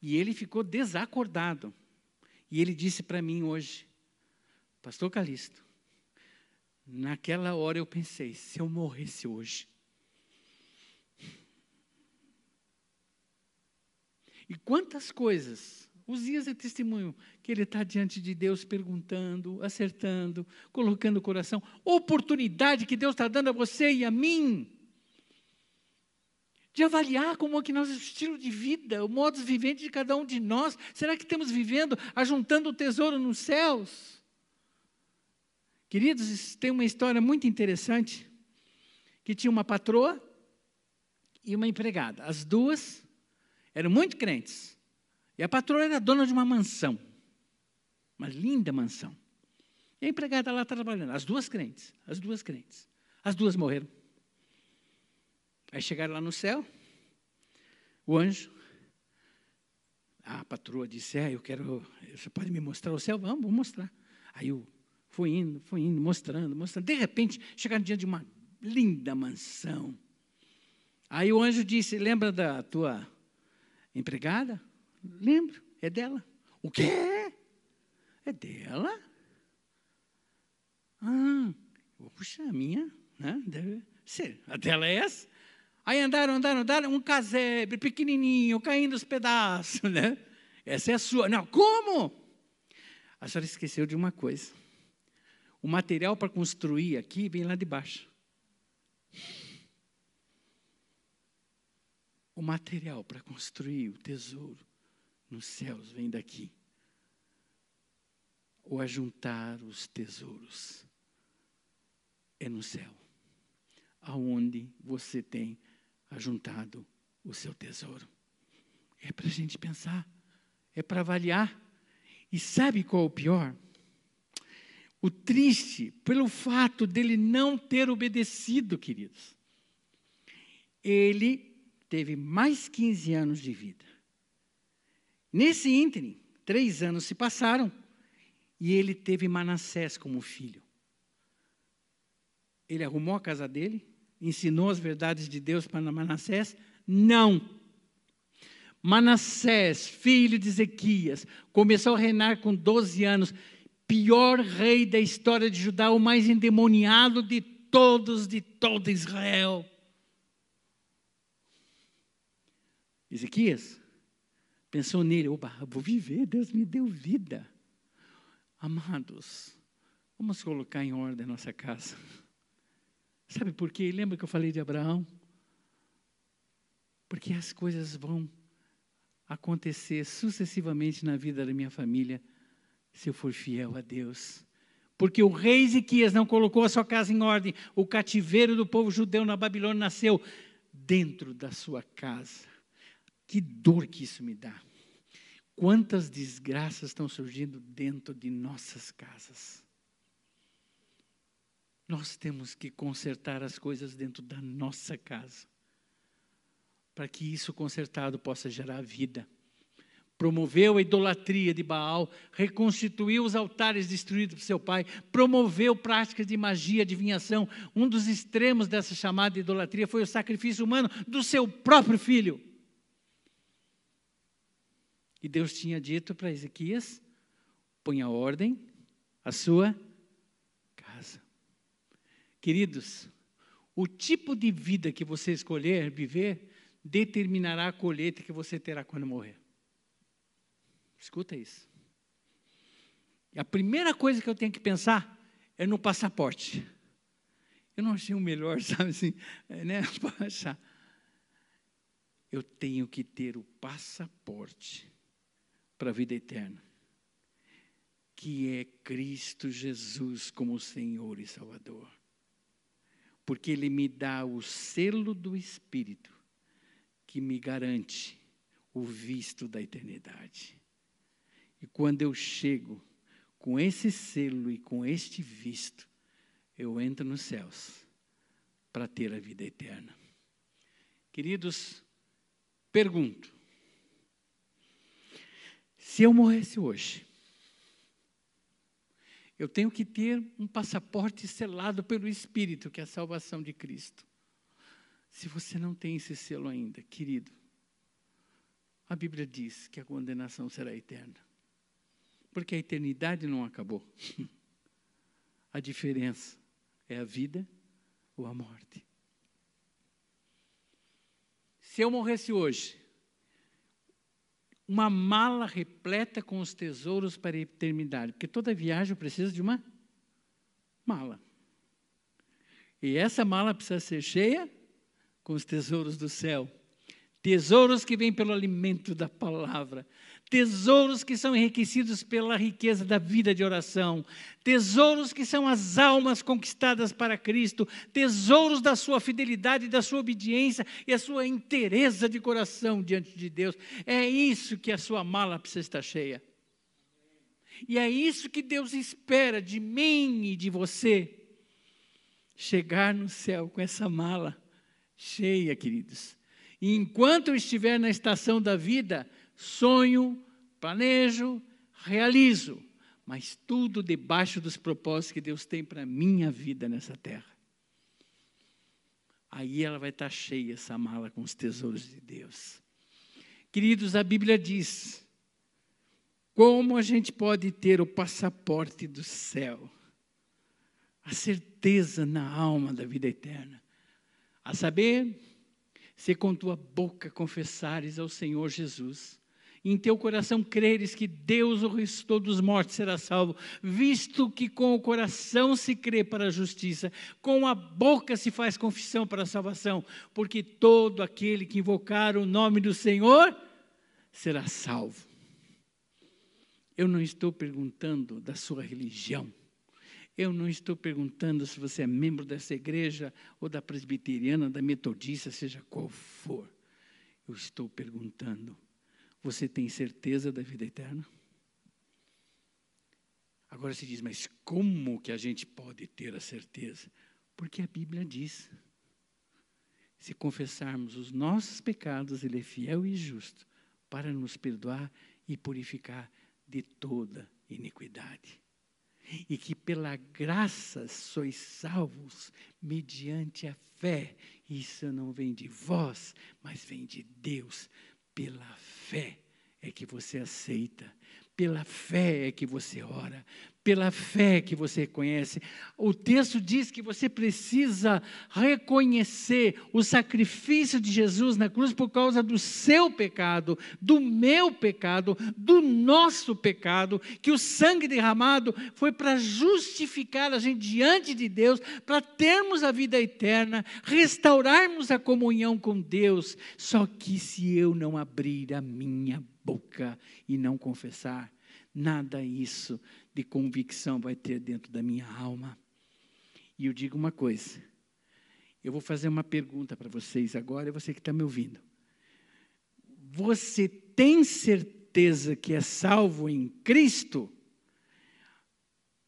E ele ficou desacordado. E ele disse para mim hoje, Pastor Calixto, naquela hora eu pensei, se eu morresse hoje, E quantas coisas, os dias é testemunho, que ele está diante de Deus perguntando, acertando, colocando o coração, oportunidade que Deus está dando a você e a mim, de avaliar como é que nosso estilo de vida, o modo vivente de cada um de nós, será que estamos vivendo, ajuntando o tesouro nos céus? Queridos, tem uma história muito interessante, que tinha uma patroa e uma empregada, as duas eram muito crentes. E a patroa era dona de uma mansão, uma linda mansão. E a empregada lá trabalhando, as duas crentes, as duas crentes. As duas morreram. Aí chegaram lá no céu, o anjo, a patroa disse: É, eu quero, você pode me mostrar o céu? Vamos, vou mostrar. Aí eu fui indo, fui indo, mostrando, mostrando. De repente, chegaram diante de uma linda mansão. Aí o anjo disse: Lembra da tua Empregada? Lembro, é dela. O quê? É dela? Ah, puxa, a minha, né? Deve ser. A dela é essa? Aí andaram, andaram, andaram, um casebre pequenininho, caindo os pedaços, *laughs* né? Essa é a sua. Não, como? A senhora esqueceu de uma coisa. O material para construir aqui vem lá de baixo. O material para construir o tesouro nos céus vem daqui. O ajuntar os tesouros é no céu, aonde você tem ajuntado o seu tesouro. É para a gente pensar, é para avaliar. E sabe qual é o pior? O triste, pelo fato dele não ter obedecido, queridos. Ele teve mais 15 anos de vida. Nesse ínterim, três anos se passaram e ele teve Manassés como filho. Ele arrumou a casa dele, ensinou as verdades de Deus para Manassés? Não. Manassés, filho de Ezequias, começou a reinar com 12 anos, pior rei da história de Judá, o mais endemoniado de todos, de todo Israel. Ezequias pensou nele, opa, vou viver, Deus me deu vida. Amados, vamos colocar em ordem a nossa casa. Sabe por quê? Lembra que eu falei de Abraão? Porque as coisas vão acontecer sucessivamente na vida da minha família se eu for fiel a Deus. Porque o rei Ezequias não colocou a sua casa em ordem, o cativeiro do povo judeu na Babilônia nasceu dentro da sua casa. Que dor que isso me dá. Quantas desgraças estão surgindo dentro de nossas casas. Nós temos que consertar as coisas dentro da nossa casa, para que isso consertado possa gerar vida. Promoveu a idolatria de Baal, reconstituiu os altares destruídos por seu pai, promoveu práticas de magia, adivinhação. Um dos extremos dessa chamada idolatria foi o sacrifício humano do seu próprio filho. E Deus tinha dito para Ezequias: ponha ordem a sua casa. Queridos, o tipo de vida que você escolher viver determinará a colheita que você terá quando morrer. Escuta isso. A primeira coisa que eu tenho que pensar é no passaporte. Eu não achei o melhor, *laughs* sabe assim, é, né? *laughs* Eu tenho que ter o passaporte para a vida eterna, que é Cristo Jesus como Senhor e Salvador. Porque Ele me dá o selo do Espírito que me garante o visto da eternidade. E quando eu chego com esse selo e com este visto, eu entro nos céus para ter a vida eterna. Queridos, pergunto: se eu morresse hoje, eu tenho que ter um passaporte selado pelo Espírito, que é a salvação de Cristo. Se você não tem esse selo ainda, querido, a Bíblia diz que a condenação será eterna. Porque a eternidade não acabou. *laughs* A diferença é a vida ou a morte. Se eu morresse hoje, uma mala repleta com os tesouros para a eternidade, porque toda viagem precisa de uma mala. E essa mala precisa ser cheia com os tesouros do céu. Tesouros que vêm pelo alimento da palavra, tesouros que são enriquecidos pela riqueza da vida de oração, tesouros que são as almas conquistadas para Cristo, tesouros da sua fidelidade, da sua obediência e a sua inteireza de coração diante de Deus. É isso que a sua mala precisa estar cheia. E é isso que Deus espera de mim e de você. Chegar no céu com essa mala cheia, queridos. E enquanto eu estiver na estação da vida, sonho, planejo, realizo, mas tudo debaixo dos propósitos que Deus tem para a minha vida nessa terra. Aí ela vai estar cheia, essa mala, com os tesouros de Deus. Queridos, a Bíblia diz: como a gente pode ter o passaporte do céu, a certeza na alma da vida eterna, a saber, se com tua boca confessares ao Senhor Jesus, em teu coração creres que Deus o ressuscitou dos mortos, será salvo, visto que com o coração se crê para a justiça, com a boca se faz confissão para a salvação, porque todo aquele que invocar o nome do Senhor será salvo. Eu não estou perguntando da sua religião. Eu não estou perguntando se você é membro dessa igreja ou da presbiteriana, da metodista, seja qual for. Eu estou perguntando: você tem certeza da vida eterna? Agora se diz, mas como que a gente pode ter a certeza? Porque a Bíblia diz: se confessarmos os nossos pecados, Ele é fiel e justo para nos perdoar e purificar de toda iniquidade e que pela graça sois salvos mediante a fé. Isso não vem de vós, mas vem de Deus. Pela fé é que você aceita, pela fé é que você ora, pela fé que você conhece. O texto diz que você precisa reconhecer o sacrifício de Jesus na cruz por causa do seu pecado, do meu pecado, do nosso pecado, que o sangue derramado foi para justificar a gente diante de Deus, para termos a vida eterna, restaurarmos a comunhão com Deus. Só que se eu não abrir a minha boca e não confessar, nada isso de convicção vai ter dentro da minha alma. E eu digo uma coisa, eu vou fazer uma pergunta para vocês agora, é você que está me ouvindo. Você tem certeza que é salvo em Cristo?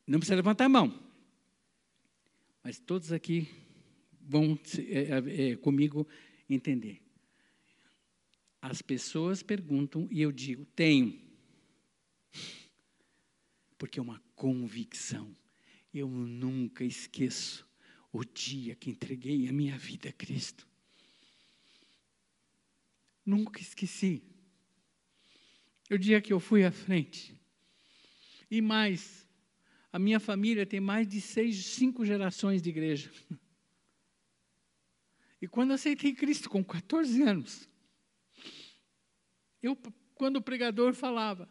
Não precisa levantar a mão. Mas todos aqui vão é, é, comigo entender. As pessoas perguntam e eu digo: tenho porque é uma convicção. Eu nunca esqueço o dia que entreguei a minha vida a Cristo. Nunca esqueci. O dia que eu fui à frente. E mais, a minha família tem mais de seis, cinco gerações de igreja. E quando aceitei Cristo com 14 anos, eu, quando o pregador falava,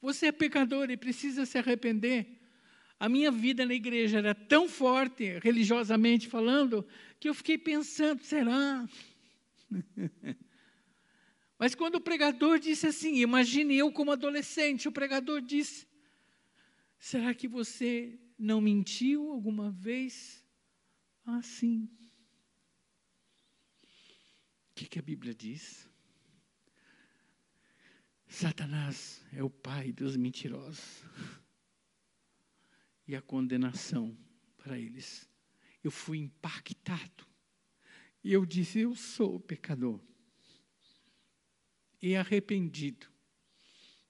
você é pecador e precisa se arrepender. A minha vida na igreja era tão forte, religiosamente falando, que eu fiquei pensando: será? *laughs* Mas quando o pregador disse assim, imagine eu como adolescente, o pregador disse: será que você não mentiu alguma vez? Ah, sim. O que, que a Bíblia diz? Satanás é o pai dos mentirosos. E a condenação para eles. Eu fui impactado. E eu disse: Eu sou pecador. E arrependido.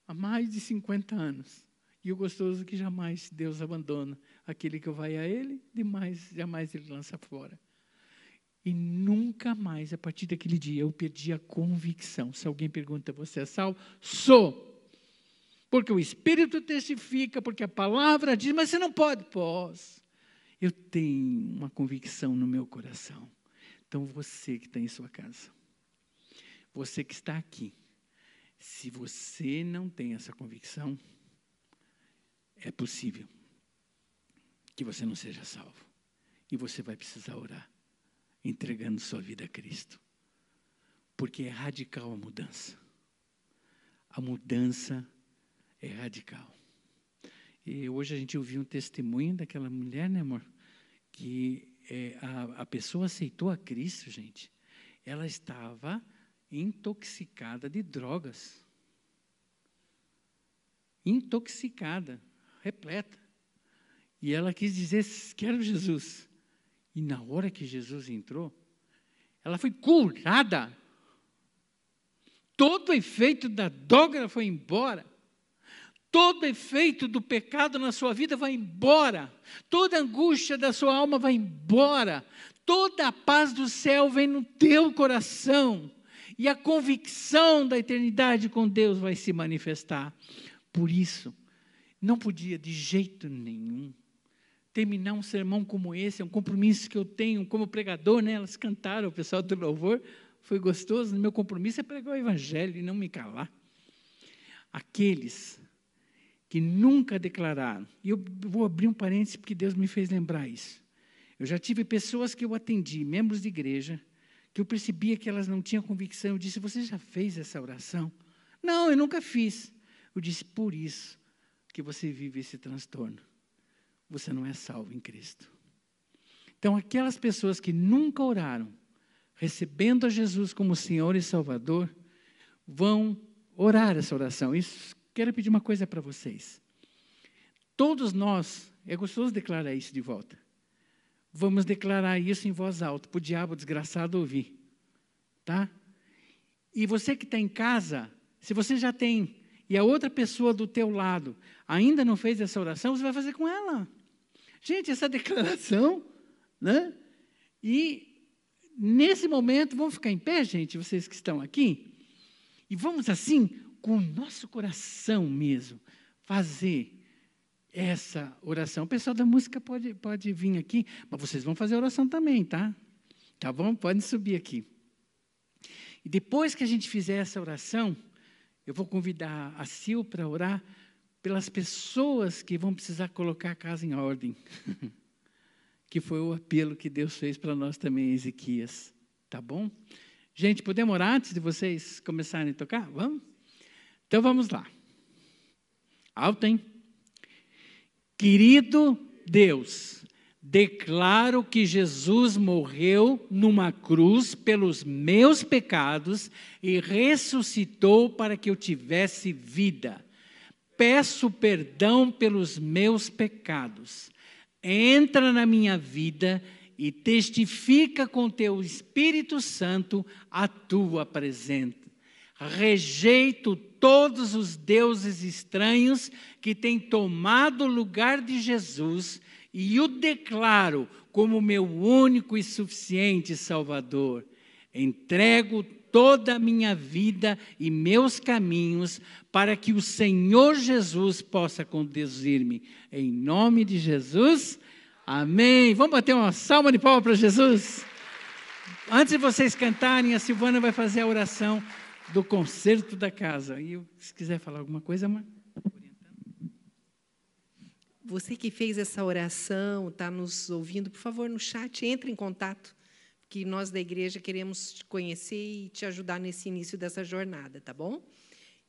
Há mais de 50 anos. E o gostoso é que jamais Deus abandona aquele que vai a Ele, demais, jamais Ele lança fora. E nunca mais, a partir daquele dia, eu perdi a convicção. Se alguém pergunta, você é salvo? Sou. Porque o Espírito testifica, porque a palavra diz, mas você não pode. Posso. Eu tenho uma convicção no meu coração. Então, você que está em sua casa, você que está aqui, Se você não tem essa convicção, é possível que você não seja salvo. E você vai precisar orar, entregando sua vida a Cristo. Porque é radical a mudança. A mudança é radical. E hoje a gente ouviu um testemunho daquela mulher, né, amor? Que é, a, a pessoa aceitou a Cristo, gente. Ela estava intoxicada de drogas. Intoxicada, repleta. E ela quis dizer: Quero Jesus. E na hora que Jesus entrou, ela foi curada. Todo o efeito da droga foi embora. Todo efeito do pecado na sua vida vai embora. Toda angústia da sua alma vai embora. Toda a paz do céu vem no teu coração. E a convicção da eternidade com Deus vai se manifestar. Por isso, não podia de jeito nenhum terminar um sermão como esse, é um compromisso que eu tenho como pregador, né? Elas cantaram, o pessoal do louvor, foi gostoso. Meu compromisso é pregar o evangelho e não me calar. Aqueles que nunca declararam, e eu vou abrir um parênteses porque Deus me fez lembrar isso. Eu já tive pessoas que eu atendi, membros de igreja, que eu percebia que elas não tinham convicção. Eu disse: Você já fez essa oração? Não, eu nunca fiz. Eu disse: Por isso que você vive esse transtorno. Você não é salvo em Cristo. Então, aquelas pessoas que nunca oraram, recebendo a Jesus como Senhor e Salvador, vão orar essa oração. Isso, quero pedir uma coisa para vocês. Todos nós, é gostoso declarar isso de volta. Vamos declarar isso em voz alta, para o diabo desgraçado ouvir. Tá? E você que está em casa, se você já tem, e a outra pessoa do teu lado ainda não fez essa oração, você vai fazer com ela. Gente, essa *laughs* declaração, né? E nesse momento, vamos ficar em pé, gente, vocês que estão aqui, e vamos assim, com o nosso coração mesmo, fazer essa oração. O pessoal da música pode, pode vir aqui, mas vocês vão fazer oração também, tá? Tá bom? Podem subir aqui. E depois que a gente fizer essa oração, eu vou convidar a Sil para orar pelas pessoas que vão precisar colocar a casa em ordem. *laughs* que foi o apelo que Deus fez para nós também, Ezequias. Tá bom? Gente, podemos orar antes de vocês começarem a tocar? Vamos? Então vamos lá. Alto, hein? Querido Deus, declaro que Jesus morreu numa cruz pelos meus pecados e ressuscitou para que eu tivesse vida. Peço perdão pelos meus pecados. Entra na minha vida e testifica com teu Espírito Santo a tua presença. Rejeito todos os deuses estranhos que têm tomado o lugar de Jesus e o declaro como meu único e suficiente Salvador. Entrego toda a minha vida e meus caminhos para que o Senhor Jesus possa conduzir-me. Em nome de Jesus, amém. Vamos bater uma salva de palmas para Jesus? Antes de vocês cantarem, a Silvana vai fazer a oração do conserto da casa. E se quiser falar alguma coisa, mãe. Você que fez essa oração, está nos ouvindo, por favor, no chat, entre em contato, que nós da igreja queremos te conhecer e te ajudar nesse início dessa jornada, tá bom?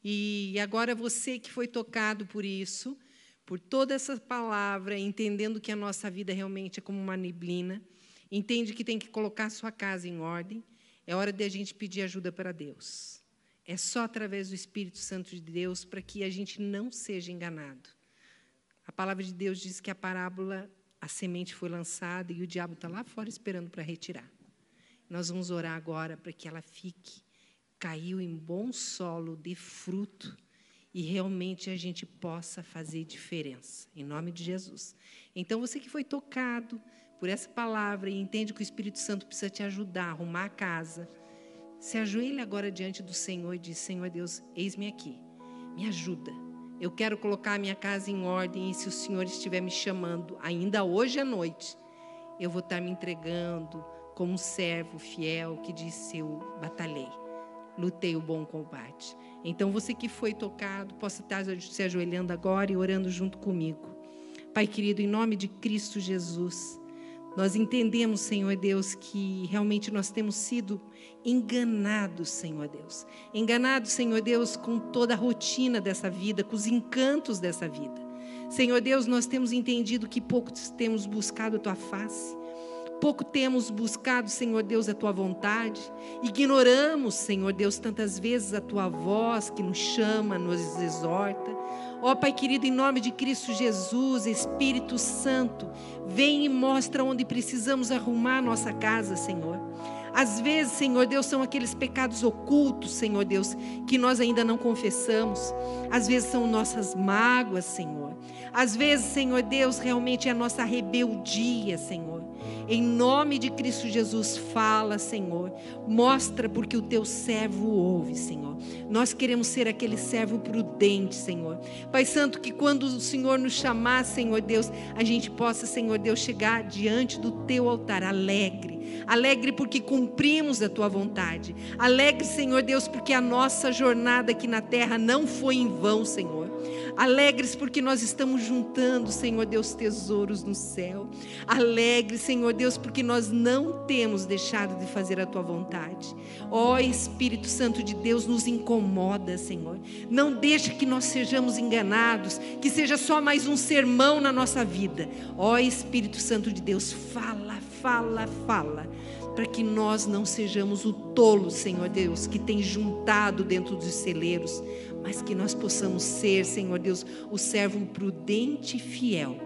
E agora você que foi tocado por isso, por toda essa palavra, entendendo que a nossa vida realmente é como uma neblina, entende que tem que colocar a sua casa em ordem, é hora de a gente pedir ajuda para Deus. É só através do Espírito Santo de Deus para que a gente não seja enganado. A palavra de Deus diz que a parábola, a semente foi lançada e o diabo está lá fora esperando para retirar. Nós vamos orar agora para que ela fique, caiu em bom solo, de fruto e realmente a gente possa fazer diferença, em nome de Jesus. Então, você que foi tocado por essa palavra e entende que o Espírito Santo precisa te ajudar a arrumar a casa, se ajoelhe agora diante do Senhor e diz: Senhor Deus, eis-me aqui, me ajuda. Eu quero colocar a minha casa em ordem e se o Senhor estiver me chamando ainda hoje à noite, eu vou estar me entregando como um servo fiel que disse: Eu batalhei. lutei o bom combate. Então, você que foi tocado, possa estar se ajoelhando agora e orando junto comigo. Pai querido, em nome de Cristo Jesus, nós entendemos, Senhor Deus, que realmente nós temos sido enganados, Senhor Deus. Enganados, Senhor Deus, com toda a rotina dessa vida, com os encantos dessa vida. Senhor Deus, nós temos entendido que pouco temos buscado a tua face. Pouco temos buscado, Senhor Deus, a tua vontade. Ignoramos, Senhor Deus, tantas vezes a tua voz que nos chama, nos exorta. Ó Pai querido, em nome de Cristo Jesus, Espírito Santo, vem e mostra onde precisamos arrumar nossa casa, Senhor. Às vezes, Senhor Deus, são aqueles pecados ocultos, Senhor Deus, que nós ainda não confessamos. Às vezes são nossas mágoas, Senhor. Às vezes, Senhor Deus, realmente é a nossa rebeldia, Senhor. Em nome de Cristo Jesus, fala, Senhor. Mostra porque o teu servo ouve, Senhor. Nós queremos ser aquele servo prudente, Senhor. Pai Santo, que quando o Senhor nos chamar, Senhor Deus, a gente possa, Senhor Deus, chegar diante do teu altar alegre. Alegre porque cumprimos a tua vontade. Alegre, Senhor Deus, porque a nossa jornada aqui na terra não foi em vão, Senhor. Alegres porque nós estamos juntando, Senhor Deus, tesouros no céu. Alegres, Senhor Deus, porque nós não temos deixado de fazer a tua vontade. Ó oh, Espírito Santo de Deus, nos incomoda, Senhor. Não deixa que nós sejamos enganados, que seja só mais um sermão na nossa vida. Ó oh, Espírito Santo de Deus, fala, fala, fala para que nós não sejamos o tolo, Senhor Deus, que tem juntado dentro dos celeiros, mas que nós possamos ser, Senhor Deus, o servo prudente e fiel,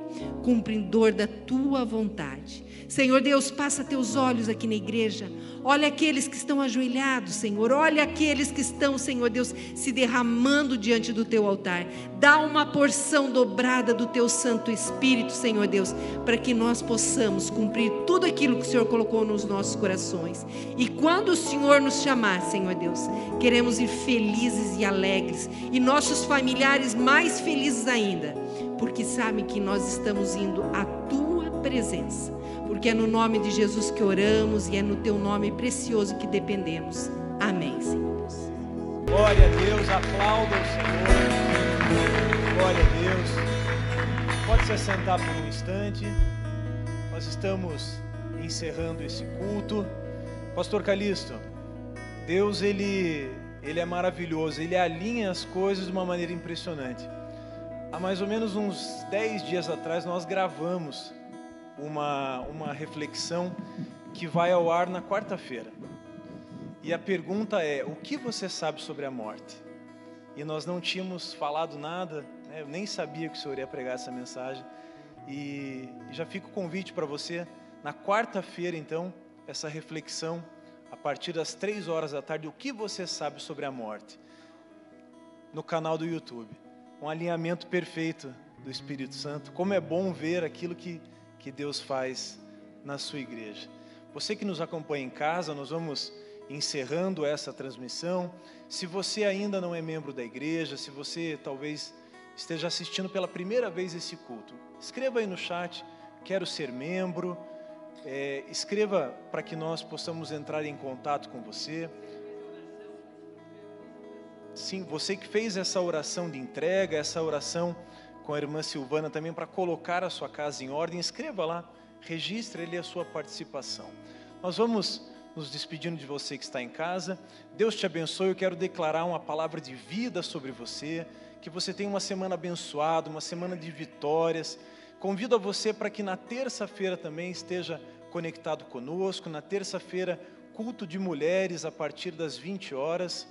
cumpridor da tua vontade. Senhor Deus, passa teus olhos aqui na igreja. Olha aqueles que estão ajoelhados, Senhor. Olha aqueles que estão, Senhor Deus, se derramando diante do teu altar. Dá uma porção dobrada do teu Santo Espírito, Senhor Deus, para que nós possamos cumprir tudo aquilo que o Senhor colocou nos nossos corações. E quando o Senhor nos chamar, Senhor Deus, queremos ir felizes e alegres e nossos familiares mais felizes ainda, porque sabem que nós estamos indo à tua presença. Porque é no nome de Jesus que oramos e é no teu nome precioso que dependemos. Amém, Senhor. Glória a Deus, aplauda o Senhor. Glória a Deus. Pode se assentar por um instante. Nós estamos encerrando esse culto. Pastor Calixto, Deus ele ele é maravilhoso, ele alinha as coisas de uma maneira impressionante. Há mais ou menos uns 10 dias atrás nós gravamos uma, uma reflexão que vai ao ar na quarta-feira. E a pergunta é: o que você sabe sobre a morte? E nós não tínhamos falado nada, né? eu nem sabia que o senhor ia pregar essa mensagem. E já fica o convite para você, na quarta-feira, então, essa reflexão a partir das três horas da tarde, o que você sabe sobre a morte, no canal do YouTube. Um alinhamento perfeito do Espírito Santo. Como é bom ver aquilo que, que Deus faz na sua igreja. Você que nos acompanha em casa, nós vamos encerrando essa transmissão. Se você ainda não é membro da igreja, se você talvez esteja assistindo pela primeira vez esse culto, escreva aí no chat: quero ser membro é, escreva para que nós possamos entrar em contato com você. Sim, você que fez essa oração de entrega, essa oração com a irmã Silvana também para colocar a sua casa em ordem, escreva lá, registre ali a sua participação. Nós vamos nos despedindo de você que está em casa. Deus te abençoe. Eu quero declarar uma palavra de vida sobre você. Que você tenha uma semana abençoada, uma semana de vitórias. Convido a você para que na terça-feira também esteja conectado conosco. Na terça-feira, culto de mulheres a partir das 20 horas.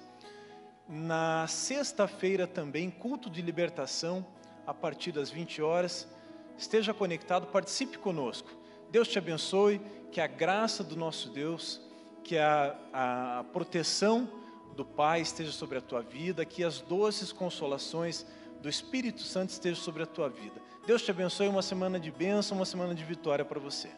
Na sexta-feira também, culto de libertação a partir das 20 horas. Esteja conectado, participe conosco. Deus te abençoe, que a graça do nosso Deus, que a, a proteção do Pai esteja sobre a tua vida, que as doces consolações do Espírito Santo estejam sobre a tua vida. Deus te abençoe, uma semana de bênção, uma semana de vitória para você.